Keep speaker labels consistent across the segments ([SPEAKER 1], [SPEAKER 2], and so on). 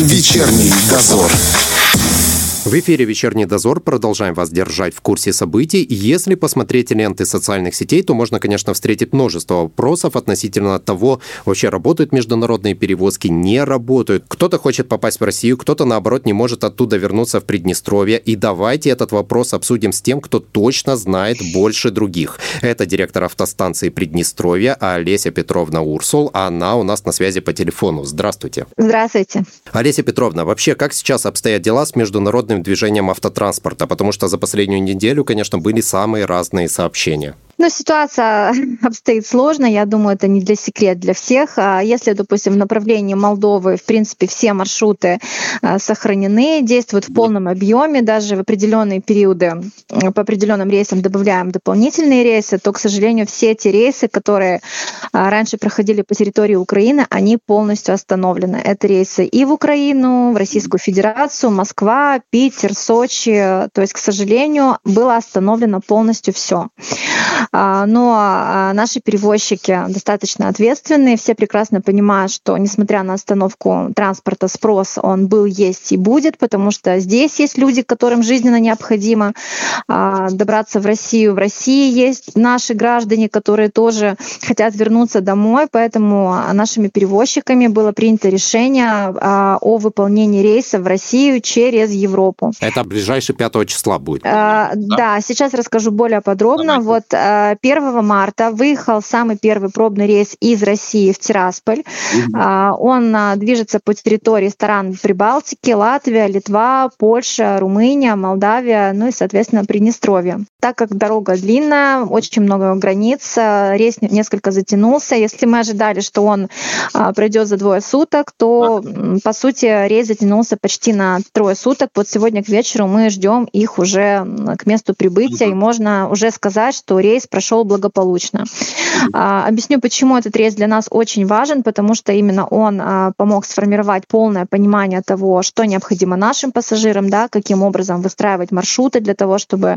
[SPEAKER 1] Вечерний дозор.
[SPEAKER 2] В эфире «Вечерний дозор». Продолжаем вас держать в курсе событий. Если посмотреть ленты социальных сетей, то можно, конечно, встретить множество вопросов относительно того, вообще работают международные перевозки, не работают. Кто-то хочет попасть в Россию, кто-то, наоборот, не может оттуда вернуться в Приднестровье. И давайте этот вопрос обсудим с тем, кто точно знает больше других. Это директор автостанции Приднестровья Олеся Петровна Урсул. Она у нас на связи по телефону. Здравствуйте.
[SPEAKER 3] Здравствуйте.
[SPEAKER 2] Олеся Петровна, вообще, как сейчас обстоят дела с международными свободным движением автотранспорта, потому что за последнюю неделю, конечно, были самые разные сообщения.
[SPEAKER 3] Ну, ситуация обстоит сложно, я думаю, это не для секрет для всех. А если, допустим, в направлении Молдовы, в принципе, все маршруты а, сохранены, действуют в полном объеме, даже в определенные периоды по определенным рейсам добавляем дополнительные рейсы, то, к сожалению, все эти рейсы, которые а, раньше проходили по территории Украины, они полностью остановлены. Это рейсы и в Украину, в Российскую Федерацию, Москва, Питер, Сочи. То есть, к сожалению, было остановлено полностью все. А, но а, наши перевозчики достаточно ответственные, все прекрасно понимают, что несмотря на остановку транспорта, спрос он был, есть и будет, потому что здесь есть люди, которым жизненно необходимо а, добраться в Россию. В России есть наши граждане, которые тоже хотят вернуться домой, поэтому нашими перевозчиками было принято решение о выполнении рейса в Россию через Европу.
[SPEAKER 2] Это ближайшее 5 числа будет.
[SPEAKER 3] А, да? да, сейчас расскажу более подробно. Давайте. Вот 1 марта выехал самый первый пробный рейс из России в Тирасполь. Угу. Он а, движется по территории стран Прибалтики, Латвия, Литва, Польша, Румыния, Молдавия, ну и, соответственно, Приднестровье. Так как дорога длинная, очень много границ, а, рейс несколько затянулся. Если мы ожидали, что он пройдет за двое суток, то, по сути, рейс затянулся почти на трое суток. Вот сегодня к вечеру мы ждем их уже к месту прибытия, и можно уже сказать, что рейс прошел благополучно. А, объясню, почему этот рейс для нас очень важен, потому что именно он а, помог сформировать полное понимание того, что необходимо нашим пассажирам, да, каким образом выстраивать маршруты для того, чтобы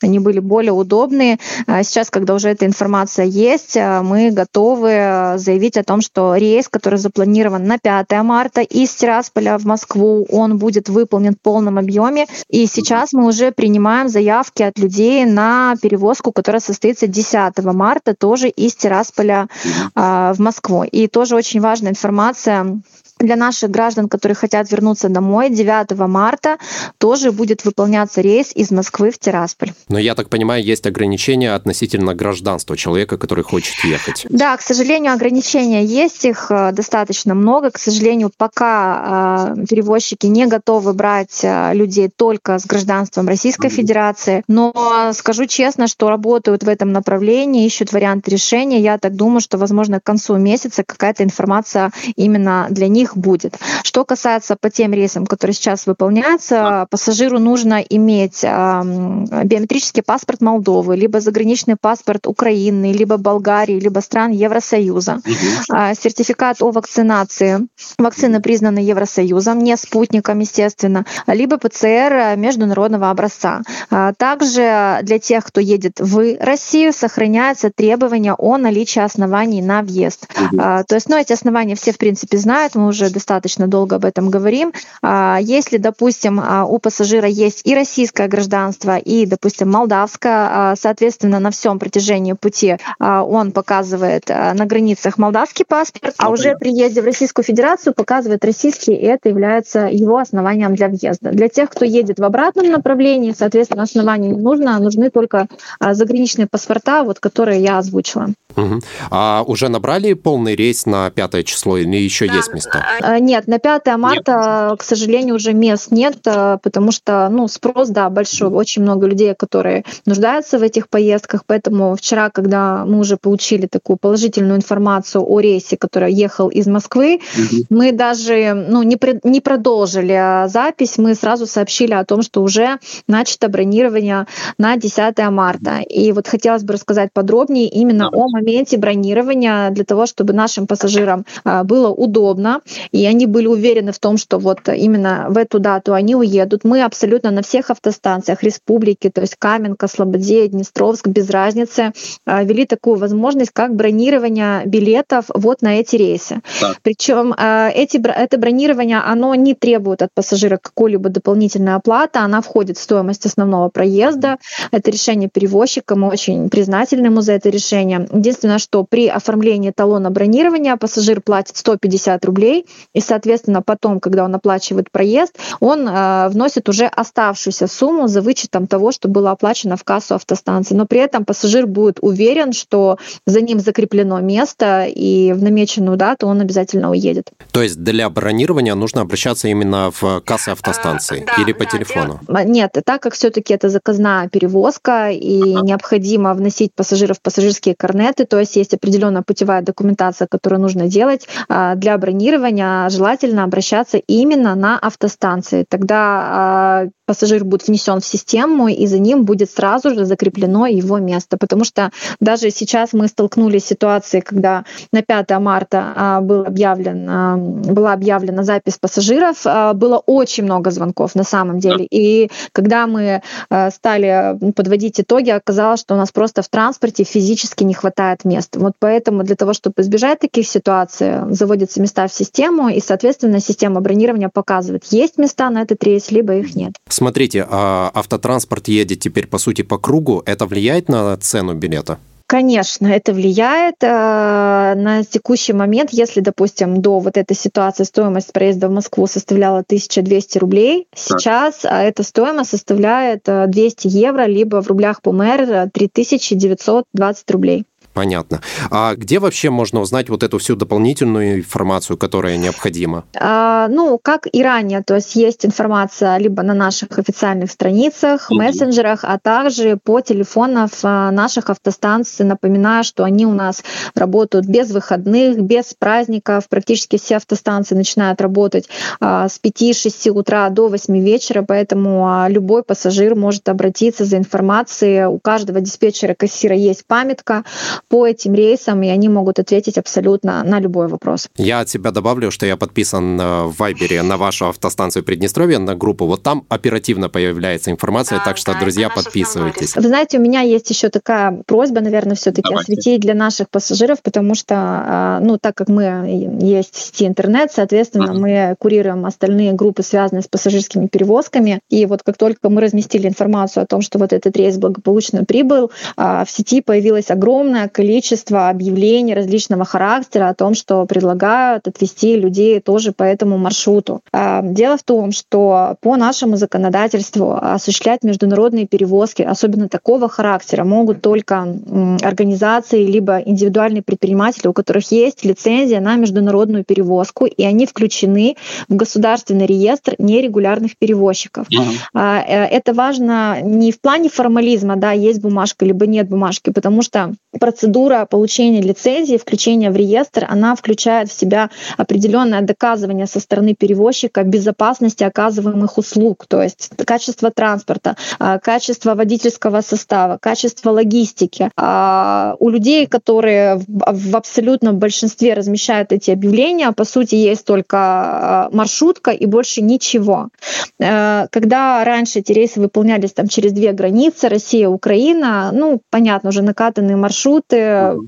[SPEAKER 3] они были более удобные. А, сейчас, когда уже эта информация есть, мы готовы заявить о том, что рейс, который запланирован на 5 марта из Тирасполя в Москву, он будет выполнен в полном объеме. И сейчас мы уже принимаем заявки от людей на перевозку, которая состоится 10 марта тоже из Тирасполя в Москву. И тоже очень важная информация для наших граждан, которые хотят вернуться домой, 9 марта тоже будет выполняться рейс из Москвы в Тирасполь.
[SPEAKER 2] Но я так понимаю, есть ограничения относительно гражданства человека, который хочет ехать.
[SPEAKER 3] Да, к сожалению, ограничения есть, их э, достаточно много. К сожалению, пока э, перевозчики не готовы брать э, людей только с гражданством Российской Федерации. Но скажу честно, что работают в этом направлении, ищут варианты решения. Я так думаю, что, возможно, к концу месяца какая-то информация именно для них них будет. Что касается по тем рейсам, которые сейчас выполняются, пассажиру нужно иметь биометрический паспорт Молдовы, либо заграничный паспорт Украины, либо Болгарии, либо стран Евросоюза, угу. сертификат о вакцинации, вакцины признаны Евросоюзом, не спутником, естественно, либо ПЦР международного образца. А, также для тех, кто едет в Россию, сохраняются требования о наличии оснований на въезд. Угу. То есть, ну, эти основания все, в принципе, знают, мы уже достаточно долго об этом говорим. А, если, допустим, а, у пассажира есть и российское гражданство, и, допустим, молдавское, а, соответственно, на всем протяжении пути он показывает на границах молдавский паспорт, а уже при въезде в Российскую Федерацию показывает российский, и это является его основанием для въезда. Для тех, кто едет в обратном направлении, соответственно, основания не нужно, нужны только заграничные паспорта, вот, которые я озвучила.
[SPEAKER 2] Угу. А уже набрали полный рейс на пятое число или еще да, есть места?
[SPEAKER 3] А, нет, на 5 марта, нет. к сожалению, уже мест нет, а, потому что ну, спрос, да, большой. Очень много людей, которые нуждаются в этих поездках. Поэтому вчера, когда мы уже получили такую положительную информацию о рейсе, который ехал из Москвы, угу. мы даже ну, не, не продолжили а, запись, мы сразу сообщили о том, что уже начато бронирование на 10 марта. И вот хотелось бы рассказать подробнее именно да. о моменте бронирования для того, чтобы нашим пассажирам было удобно, и они были уверены в том, что вот именно в эту дату они уедут. Мы абсолютно на всех автостанциях республики, то есть Каменка, Слободея, Днестровск, без разницы, а, ввели такую возможность, как бронирование билетов вот на эти рейсы. Да. Причем а, эти, это бронирование, оно не требует от пассажира какой-либо дополнительной оплаты, она входит в стоимость основного проезда. Это решение перевозчика, мы очень признательны ему за это решение. Единственное, что при оформлении талона бронирования пассажир платит 150 рублей, и, соответственно, потом, когда он оплачивает проезд, он э, вносит уже оставшуюся сумму за вычетом того, что было оплачено в кассу автостанции. Но при этом пассажир будет уверен, что за ним закреплено место, и в намеченную дату он обязательно уедет.
[SPEAKER 2] То есть для бронирования нужно обращаться именно в кассы автостанции а, или да, по телефону?
[SPEAKER 3] Нет, так как все-таки это заказная перевозка и ага. необходимо вносить пассажиров в пассажирские карнеты, то есть есть определенная путевая документация, которую нужно делать а, для бронирования, желательно обращаться именно на автостанции. Тогда а, пассажир будет внесен в систему, и за ним будет сразу же закреплено его место. Потому что даже сейчас мы столкнулись с ситуацией, когда на 5 марта а, был объявлен, а, была объявлена запись пассажиров, а, было очень много звонков на самом деле. И когда мы стали подводить итоги, оказалось, что у нас просто в транспорте физически не хватает мест. Вот поэтому для того, чтобы избежать таких ситуаций, заводятся места в систему, и, соответственно, система бронирования показывает, есть места на этот рейс, либо их нет.
[SPEAKER 2] Смотрите, а автотранспорт едет теперь, по сути, по кругу. Это влияет на цену билета?
[SPEAKER 3] Конечно, это влияет э, на текущий момент. Если, допустим, до вот этой ситуации стоимость проезда в Москву составляла 1200 рублей, сейчас а, эта стоимость составляет 200 э, евро, либо в рублях по МР 3920 рублей.
[SPEAKER 2] Понятно. А где вообще можно узнать вот эту всю дополнительную информацию, которая необходима?
[SPEAKER 3] А, ну, как и ранее, то есть есть информация либо на наших официальных страницах, mm-hmm. мессенджерах, а также по телефонам а, наших автостанций. Напоминаю, что они у нас работают без выходных, без праздников. Практически все автостанции начинают работать а, с 5-6 утра до 8 вечера, поэтому а, любой пассажир может обратиться за информацией. У каждого диспетчера-кассира есть памятка, по этим рейсам, и они могут ответить абсолютно на любой вопрос.
[SPEAKER 2] Я от себя добавлю, что я подписан э, в Вайбере на вашу автостанцию Приднестровья, на группу. Вот там оперативно появляется информация, да, так что, да, друзья, подписывайтесь.
[SPEAKER 3] Вы знаете, у меня есть еще такая просьба, наверное, все-таки осветить для наших пассажиров, потому что, а, ну, так как мы есть в сети интернет, соответственно, uh-huh. мы курируем остальные группы, связанные с пассажирскими перевозками. И вот как только мы разместили информацию о том, что вот этот рейс благополучно прибыл, а, в сети появилось огромное количество объявлений различного характера о том, что предлагают отвести людей тоже по этому маршруту. А, дело в том, что по нашему законодательству осуществлять международные перевозки, особенно такого характера, могут только организации либо индивидуальные предприниматели, у которых есть лицензия на международную перевозку, и они включены в государственный реестр нерегулярных перевозчиков. Uh-huh. Это важно не в плане формализма, да, есть бумажка либо нет бумажки, потому что процедура получения лицензии, включения в реестр, она включает в себя определенное доказывание со стороны перевозчика безопасности оказываемых услуг, то есть качество транспорта, а, качество водительского состава, качество логистики. А, у людей, которые в абсолютном большинстве размещают эти объявления, по сути, есть только а, маршрутка и больше ничего. Когда раньше эти рейсы выполнялись там через две границы, Россия, Украина, ну, понятно, уже накатанные маршруты,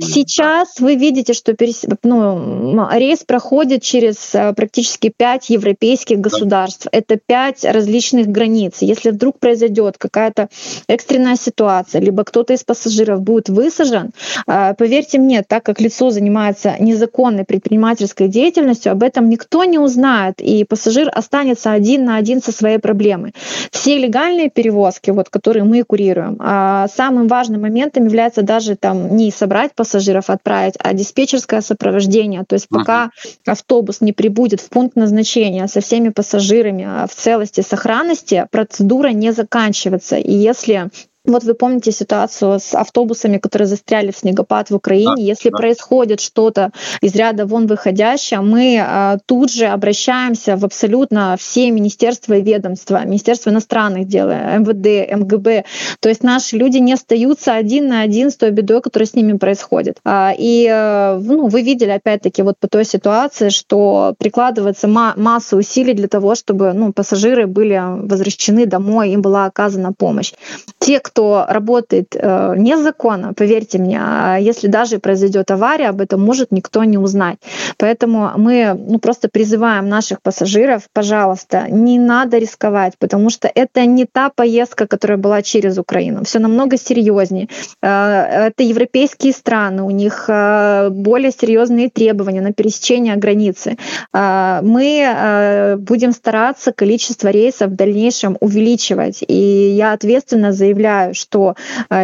[SPEAKER 3] Сейчас вы видите, что перес... ну, рейс проходит через э, практически пять европейских государств. Это пять различных границ. Если вдруг произойдет какая-то экстренная ситуация, либо кто-то из пассажиров будет высажен, э, поверьте мне, так как лицо занимается незаконной предпринимательской деятельностью, об этом никто не узнает, и пассажир останется один на один со своей проблемой. Все легальные перевозки, вот, которые мы курируем, а самым важным моментом является даже там не собрать пассажиров, отправить, а диспетчерское сопровождение. То есть пока ага. автобус не прибудет в пункт назначения со всеми пассажирами а в целости, сохранности, процедура не заканчивается. И если Вот вы помните ситуацию с автобусами, которые застряли в снегопад в Украине. Да, Если да. происходит что-то из ряда вон выходящее, мы а, тут же обращаемся в абсолютно все министерства и ведомства, Министерство иностранных дел, МВД, МГБ. То есть наши люди не остаются один на один с той бедой, которая с ними происходит. А, и э, ну, вы видели опять-таки вот по той ситуации, что прикладывается масса усилий для того, чтобы ну, пассажиры были возвращены домой, им была оказана помощь. Те, кто работает э, незаконно, поверьте мне, а если даже произойдет авария, об этом может никто не узнать. Поэтому мы ну, просто призываем наших пассажиров, пожалуйста, не надо рисковать, потому что это не та поездка, которая была через Украину. Все намного серьезнее. Э, это европейские страны, у них э, более серьезные требования на пересечение границы. Э, мы будем стараться количество рейсов в дальнейшем увеличивать. И я ответственно заявляю, что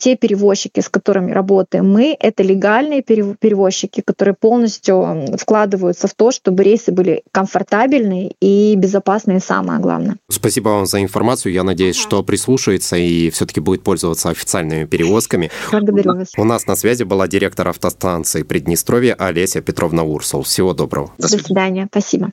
[SPEAKER 3] те перевозчики, с которыми работаем мы, это легальные перевозчики, которые полностью вкладываются в то, чтобы рейсы были комфортабельные и безопасные, самое главное.
[SPEAKER 2] Спасибо вам за информацию. Я надеюсь, что прислушается и все-таки будет пользоваться официальными перевозками.
[SPEAKER 3] Благодарю вас.
[SPEAKER 2] У нас на связи была директор автостанции Приднестровья Олеся Петровна Урсул. Всего доброго.
[SPEAKER 3] До свидания. Спасибо.